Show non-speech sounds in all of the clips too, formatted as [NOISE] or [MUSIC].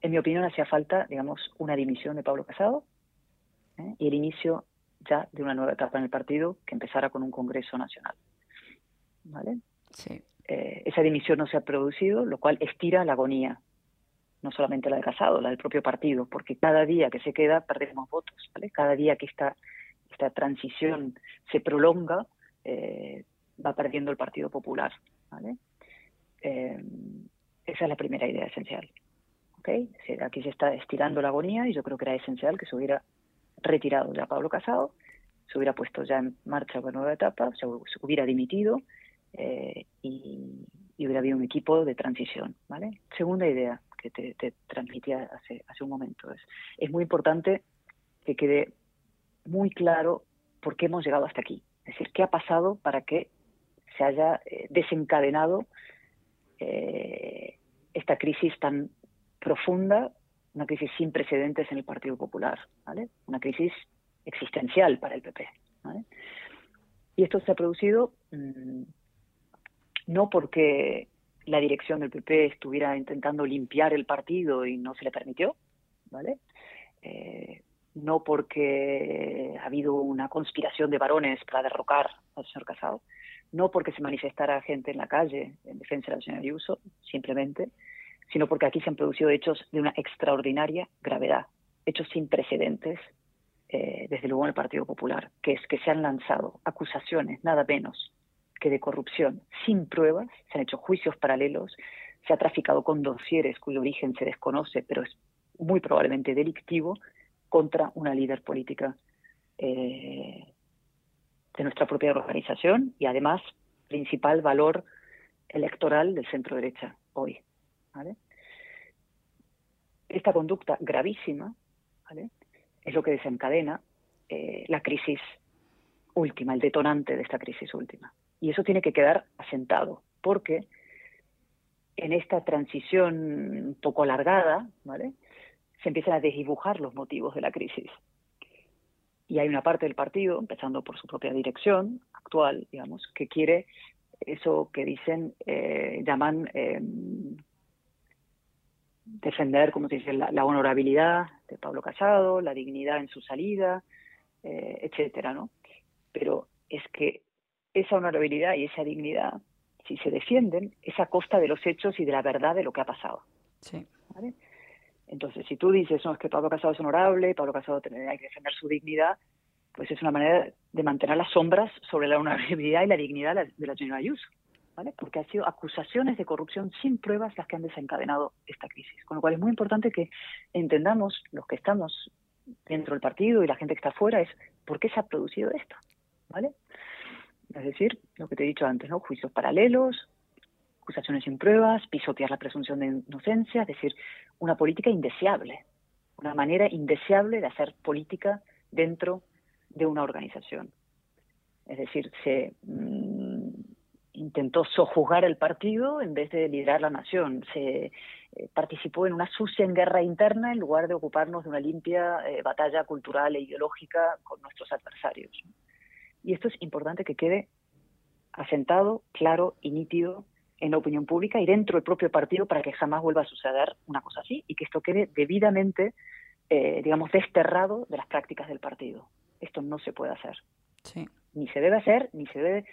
en mi opinión, hacía falta, digamos, una dimisión de Pablo Casado ¿eh? y el inicio ya de una nueva etapa en el partido que empezara con un Congreso Nacional. ¿Vale? Sí. Eh, esa dimisión no se ha producido, lo cual estira la agonía, no solamente la de Casado, la del propio partido, porque cada día que se queda perdemos votos, ¿vale? Cada día que esta, esta transición se prolonga, eh, va perdiendo el Partido Popular, ¿vale? Esa es la primera idea esencial. ¿Okay? Aquí se está estirando la agonía y yo creo que era esencial que se hubiera retirado ya Pablo Casado, se hubiera puesto ya en marcha una nueva etapa, se hubiera dimitido eh, y, hubiera habido un equipo de transición. ¿vale? Segunda idea que te, transmitía hace, hace un momento es, es muy importante que quede muy claro por qué hemos llegado hasta aquí. Es decir, qué ha pasado para que se haya eh, desencadenado eh, esta crisis tan profunda, una crisis sin precedentes en el Partido Popular, ¿vale? Una crisis existencial para el PP. Y esto se ha producido mm, no porque la dirección del PP estuviera intentando limpiar el partido y no se le permitió, ¿vale? Eh, no porque ha habido una conspiración de varones para derrocar al señor Casado, no porque se manifestara gente en la calle en defensa de la señora Ayuso, simplemente, sino porque aquí se han producido hechos de una extraordinaria gravedad, hechos sin precedentes, eh, desde luego en el Partido Popular, que es que se han lanzado acusaciones, nada menos que de corrupción, sin pruebas, se han hecho juicios paralelos, se ha traficado con dosieres cuyo origen se desconoce, pero es muy probablemente delictivo, contra una líder política eh, de nuestra propia organización y además principal valor electoral del centro derecha hoy. Esta conducta gravísima es lo que desencadena eh, la crisis última, el detonante de esta crisis última. Y eso tiene que quedar asentado, porque en esta transición poco alargada, ¿vale? se empiezan a desdibujar los motivos de la crisis. Y hay una parte del partido, empezando por su propia dirección actual, digamos, que quiere eso que dicen, eh, llaman em, defender, como se dice, la, honorabilidad de Pablo Casado, la dignidad en su salida, eh, etcétera, ¿no? Pero es que esa honorabilidad y esa dignidad, si se defienden, es a costa de los hechos y de la verdad de lo que ha pasado. Sí. ¿vale? Entonces, si tú dices, no, es que Pablo Casado es honorable, Pablo Casado hay que defender su dignidad, pues es una manera de mantener las sombras sobre la honorabilidad y la dignidad de la señora Ayuso, Porque han sido acusaciones de corrupción sin pruebas las que han desencadenado esta crisis. Con lo cual es muy importante que entendamos, los que estamos dentro del partido y la gente que está afuera, es por qué se ha producido esto. Es decir, lo que te he dicho antes, ¿no? Juicios paralelos, acusaciones sin pruebas, pisotear la presunción de inocencia, es decir, una política indeseable, una manera indeseable de hacer política dentro de una organización. Es decir, se mm, intentó sojuzgar el partido en vez de liderar la nación. Se eh, participó en una sucia guerra interna en lugar de ocuparnos de una limpia eh, batalla cultural e ideológica con nuestros adversarios. Y esto es importante que quede asentado, claro y nítido en la opinión pública y dentro del propio partido para que jamás vuelva a suceder una cosa así y que esto quede debidamente, eh, digamos, desterrado de las prácticas del partido. Esto no se puede hacer. Ni se debe hacer, ni se debe,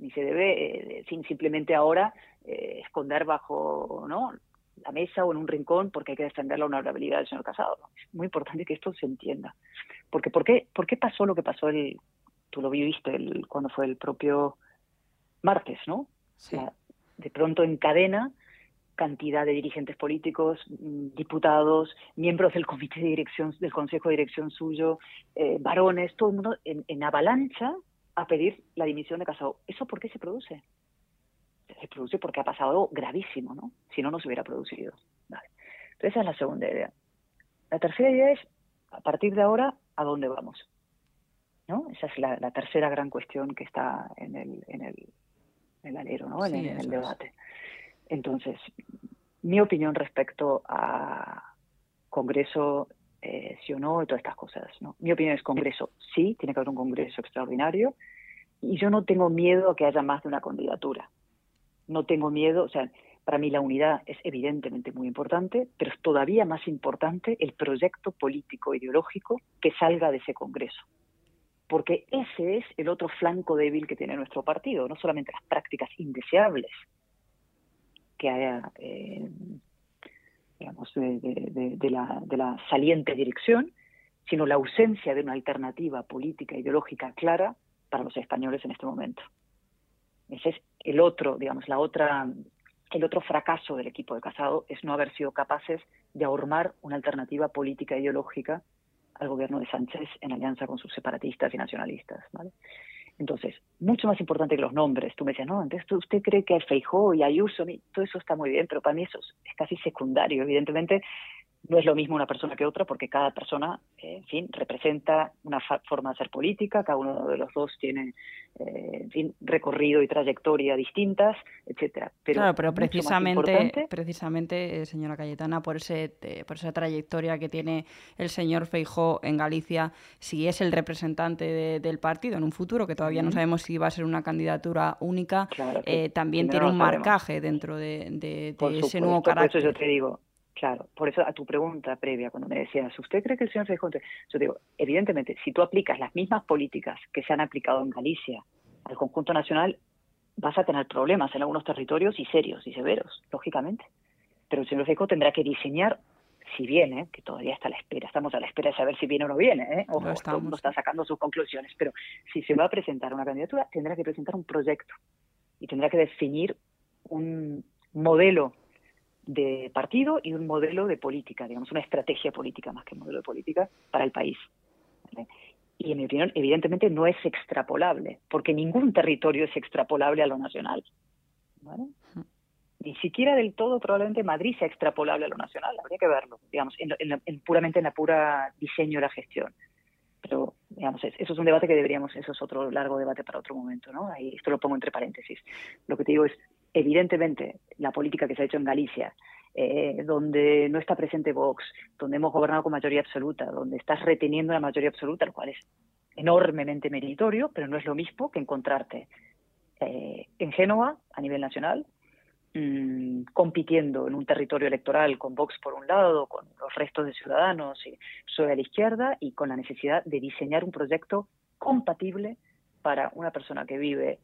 ni se debe eh, sin simplemente ahora eh, esconder bajo ¿no? la mesa o en un rincón porque hay que defender la honorabilidad del señor Casado. Es muy importante que esto se entienda. Porque ¿por qué, por qué pasó lo que pasó el, tú lo viviste el, cuando fue el propio martes, ¿no? Sí de pronto encadena cantidad de dirigentes políticos, mm, diputados, miembros del comité de dirección, del consejo de dirección suyo, eh, varones, todo el mundo en, avalancha a pedir la dimisión de Casado. ¿Eso por qué se produce? Se produce porque ha pasado algo gravísimo, ¿no? Si no, no se hubiera producido. Entonces, esa es la segunda idea. La tercera idea es, a partir de ahora, ¿a dónde vamos? ¿No? Esa es la, la tercera gran cuestión que está en el, en el, el alero, ¿no? en, el debate. Entonces, mi opinión respecto a Congreso, eh, sí o no, y todas estas cosas, ¿no? Mi opinión es Congreso, sí, tiene que haber un Congreso extraordinario, y yo no tengo miedo a que haya más de una candidatura. No tengo miedo, o sea, Para mí la unidad es evidentemente muy importante, pero es todavía más importante el proyecto político ideológico que salga de ese Congreso. Porque ese es el otro flanco débil que tiene nuestro partido, no solamente las prácticas indeseables que haya, eh, digamos, de, la, de la saliente dirección, sino la ausencia de una alternativa política ideológica clara para los españoles en este momento. Ese es el otro, digamos, la otra, el otro fracaso del equipo de Casado es no haber sido capaces de ahormar una alternativa política ideológica al gobierno de Sánchez en alianza con sus separatistas y nacionalistas. ¿vale? Entonces, mucho más importante que los nombres. Tú me decías, no, entonces usted cree que hay Feijó y Ayuso, todo eso está muy bien, pero para mí eso es casi secundario. Evidentemente, no es lo mismo una persona que otra porque cada persona, eh, en fin, representa una forma de hacer política, cada uno de los dos tiene, eh, en fin, recorrido y trayectoria distintas, etcétera. Pero claro, pero precisamente, precisamente, eh, señora Cayetana, por ese, por esa trayectoria que tiene el señor Feijó en Galicia, si es el representante del partido en un futuro, que todavía no sabemos si va a ser una candidatura única, también tiene un marcaje dentro de, ese nuevo carácter. Por eso yo te digo, Claro, por eso a tu pregunta previa, cuando me decías, ¿usted cree que el señor Feijóo? Yo digo, evidentemente, si tú aplicas las mismas políticas que se han aplicado en Galicia al conjunto nacional, vas a tener problemas en algunos territorios y serios y severos, lógicamente. Pero el señor Feijóo tendrá que diseñar, si viene, que todavía está a la espera, estamos a la espera de saber si viene o no viene, ¿eh? Ojo, no está sacando sus conclusiones, pero si se va a presentar una candidatura, tendrá que presentar un proyecto y tendrá que definir un modelo de partido y un modelo de política, digamos, una estrategia política más que un modelo de política para el país. Y en mi opinión, evidentemente no es extrapolable, porque ningún territorio es extrapolable a lo nacional. Ni siquiera del todo probablemente Madrid sea extrapolable a lo nacional, habría que verlo, digamos, en, puramente en la pura diseño de la gestión. Pero, digamos, eso es un debate que deberíamos, eso es otro largo debate para otro momento, ¿no? Ahí esto lo pongo entre paréntesis. Lo que te digo es, evidentemente, la política que se ha hecho en Galicia, eh, donde no está presente Vox, donde hemos gobernado con mayoría absoluta, donde estás reteniendo la mayoría absoluta, lo cual es enormemente meritorio, pero no es lo mismo que encontrarte eh, en Génova, a nivel nacional, mm, compitiendo en un territorio electoral con Vox por un lado, con los restos de ciudadanos y soy a la izquierda, y con la necesidad de diseñar un proyecto compatible para una persona que vive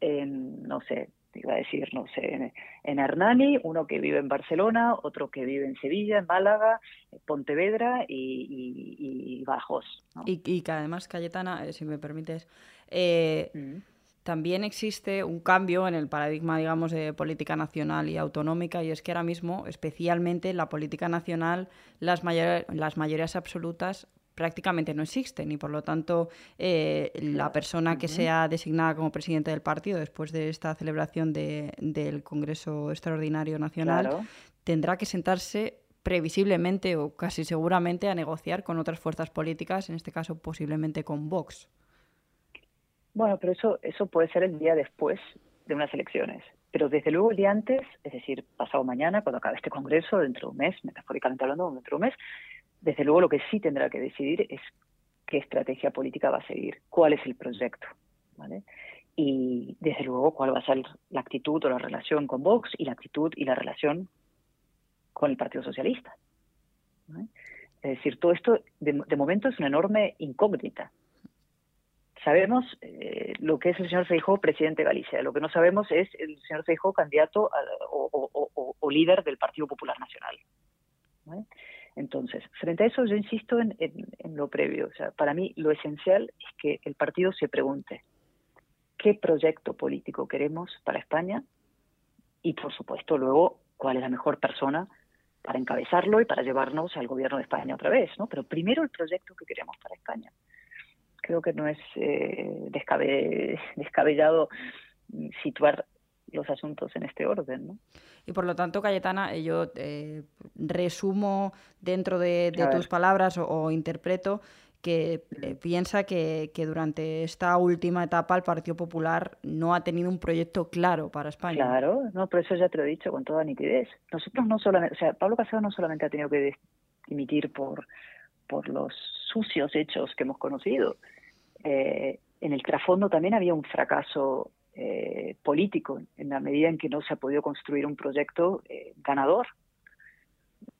en, no sé, iba a decir, no sé, en, Hernani, uno que vive en Barcelona, otro que vive en Sevilla, en Málaga, Pontevedra y, Bajos. Y, que además, Cayetana, eh, si me permites, eh, mm. también existe un cambio en el paradigma, digamos, de política nacional y autonómica, y es que ahora mismo, especialmente en la política nacional, las, las mayorías absolutas prácticamente no existen y por lo tanto eh, la persona que sea designada como presidente del partido después de esta celebración del Congreso Extraordinario Nacional tendrá que sentarse previsiblemente o casi seguramente a negociar con otras fuerzas políticas, en este caso posiblemente con Vox. Bueno, pero eso, eso puede ser el día después de unas elecciones. Pero desde luego el día antes, es decir, pasado mañana, cuando acabe este congreso, dentro de un mes, metafóricamente hablando, dentro de un mes, desde luego lo que sí tendrá que decidir es qué estrategia política va a seguir, cuál es el proyecto, ¿vale? Y desde luego cuál va a ser la actitud o la relación con Vox y la actitud y la relación con el Partido Socialista. Es decir, todo esto de, momento es una enorme incógnita. Sabemos eh, lo que es el señor Feijóo presidente de Galicia. Lo que no sabemos es el señor Feijóo candidato o, líder del Partido Popular Nacional. Entonces, frente a eso yo insisto en, lo previo. O sea, para mí lo esencial es que el partido se pregunte qué proyecto político queremos para España y, por supuesto, luego cuál es la mejor persona para encabezarlo y para llevarnos al gobierno de España otra vez, ¿no? Pero primero el proyecto que queremos para España. Creo que no es eh, [LAUGHS] descabellado situar los asuntos en este orden. ¿no? Y por lo tanto, Cayetana, eh, yo eh, resumo dentro de, tus palabras o, interpreto que eh, piensa que, durante esta última etapa el Partido Popular no ha tenido un proyecto claro para España. Claro, no, por eso ya te lo he dicho con toda nitidez. Nosotros no solamente, o sea, Pablo Casado no solamente ha tenido que dimitir por, por los sucios hechos que hemos conocido. en el trasfondo también había un fracaso eh, político, en la medida en que no se ha podido construir un proyecto eh, ganador.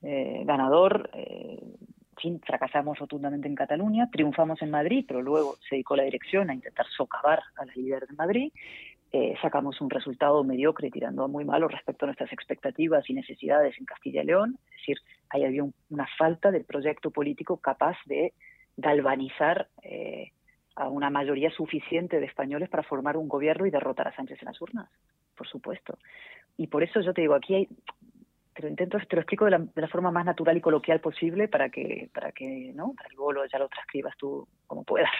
Eh, ganador, sí, fracasamos rotundamente en Cataluña, triunfamos en Madrid, pero luego se dedicó la dirección a intentar socavar a la líder de Madrid. sacamos un resultado mediocre tirando a muy malo respecto a nuestras expectativas y necesidades en Castilla y León. Es decir, ahí había una falta de proyecto político capaz de galvanizar a una mayoría suficiente de españoles para formar un gobierno y derrotar a Sánchez en las urnas, por supuesto. Y por eso yo te digo, aquí hay, te lo intento, te lo explico de la, forma más natural y coloquial posible para que, para que, ¿no? Para que luego ya lo transcribas tú como puedas.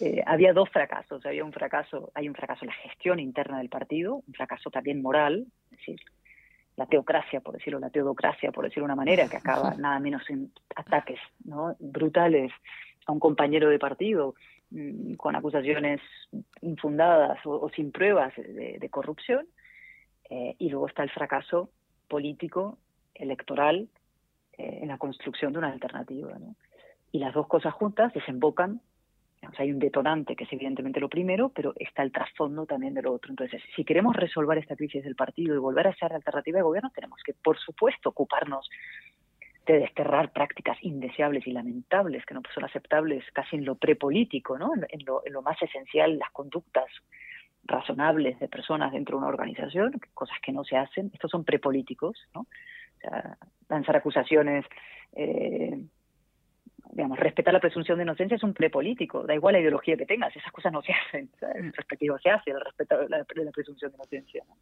Eh, había dos fracasos, había un fracaso, hay un fracaso en la gestión interna del partido, un fracaso también moral, es decir, la teocracia, por decirlo, la teodocracia, por decirlo de una manera, que acaba nada menos en ataques ¿no? brutales a un compañero de partido mm, con acusaciones infundadas o, sin pruebas de, corrupción, eh, y luego está el fracaso político, electoral, eh, en la construcción de una alternativa. Y las dos cosas juntas desembocan, hay un detonante que es evidentemente lo primero, pero está el trasfondo también de lo otro. Entonces, si queremos resolver esta crisis del partido y volver a ser alternativa de gobierno, tenemos que, por supuesto, ocuparnos de desterrar prácticas indeseables y lamentables que no son aceptables casi en lo prepolítico, ¿no? En, lo, más esencial, las conductas razonables de personas dentro de una organización, cosas que no se hacen, estos son prepolíticos, ¿no? O sea, lanzar acusaciones, eh, digamos, respetar la presunción de inocencia es un prepolítico, da igual la ideología que tengas, esas cosas no se hacen, en respectivo se hace el respeto de la, presunción de inocencia. ¿no?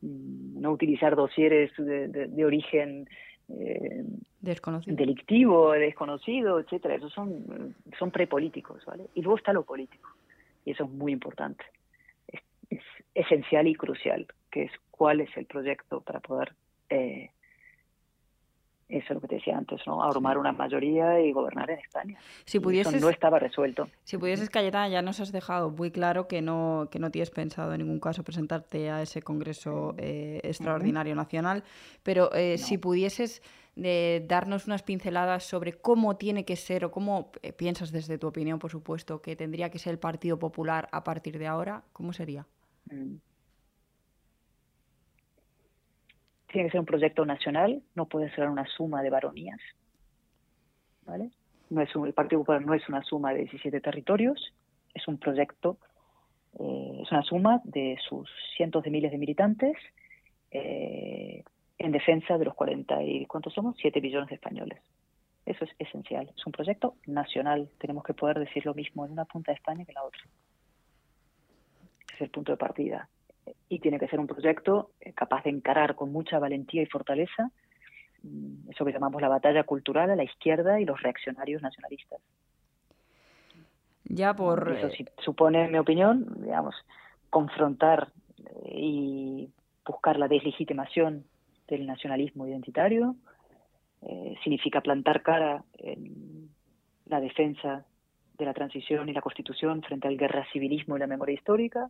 Mm, no utilizar dosieres de, de origen eh, desconocido. delictivo, desconocido, etcétera. Esos son, son prepolíticos, ¿vale? Y luego está lo político. Y eso es muy importante. Es, esencial y crucial, que es cuál es el proyecto para poder eh, eso es lo que te decía antes, ¿no? Armar una mayoría y gobernar en España. Si pudieses, eso no estaba resuelto. Si pudieses, Cayetana, ya nos has dejado muy claro que no, que no tienes pensado en ningún caso presentarte a ese Congreso eh, Extraordinario Nacional, pero eh, si pudieses eh, darnos unas pinceladas sobre cómo tiene que ser o cómo piensas desde tu opinión, por supuesto, que tendría que ser el Partido Popular a partir de ahora, ¿cómo sería? Mm. Tiene que ser un proyecto nacional, no puede ser una suma de baronías. ¿vale? No es el Partido Popular no es una suma de 17 territorios, es un proyecto, eh, es una suma de sus cientos de miles de militantes eh, en defensa de los 40 y ¿cuántos somos? 7 billones de españoles. Eso es esencial. Es un proyecto nacional. Tenemos que poder decir lo mismo en una punta de España que en la otra. Es el punto de partida y tiene que ser un proyecto eh, capaz de encarar con mucha valentía y fortaleza mm, eso que llamamos la batalla cultural a la izquierda y los reaccionarios nacionalistas. Ya por eso sí supone, en mi opinión, digamos, confrontar eh, y buscar la deslegitimación del nacionalismo identitario, eh, significa plantar cara en la defensa de la transición y la constitución frente al guerra civilismo y la memoria histórica,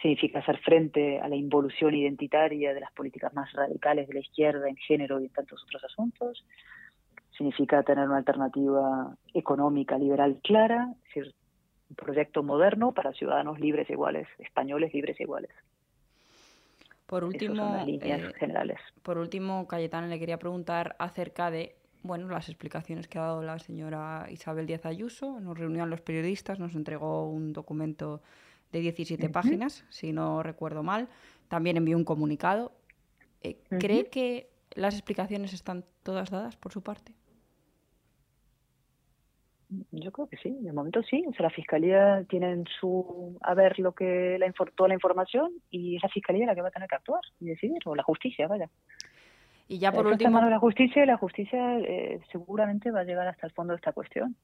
significa hacer frente a la involución identitaria de las políticas más radicales de la izquierda en género y en tantos otros asuntos, significa tener una alternativa económica liberal clara, es decir, un proyecto moderno para ciudadanos libres e iguales, españoles libres e iguales. Por último, líneas eh, generales. Por último, Cayetana le quería preguntar acerca de bueno, las explicaciones que ha dado la señora Isabel Díaz Ayuso. Nos reunió los periodistas, nos entregó un documento de 17 páginas, si no recuerdo mal. También envió un comunicado. Eh, ¿Cree que las explicaciones están todas dadas por su parte? Yo creo que sí, de momento sí. O sea, la fiscalía tiene en su a ver lo que la toda la información y es la fiscalía la que va a tener que actuar y decidir, o la justicia, vaya. Y ya por último. la justicia y la justicia eh, seguramente va a llegar hasta el fondo de esta cuestión.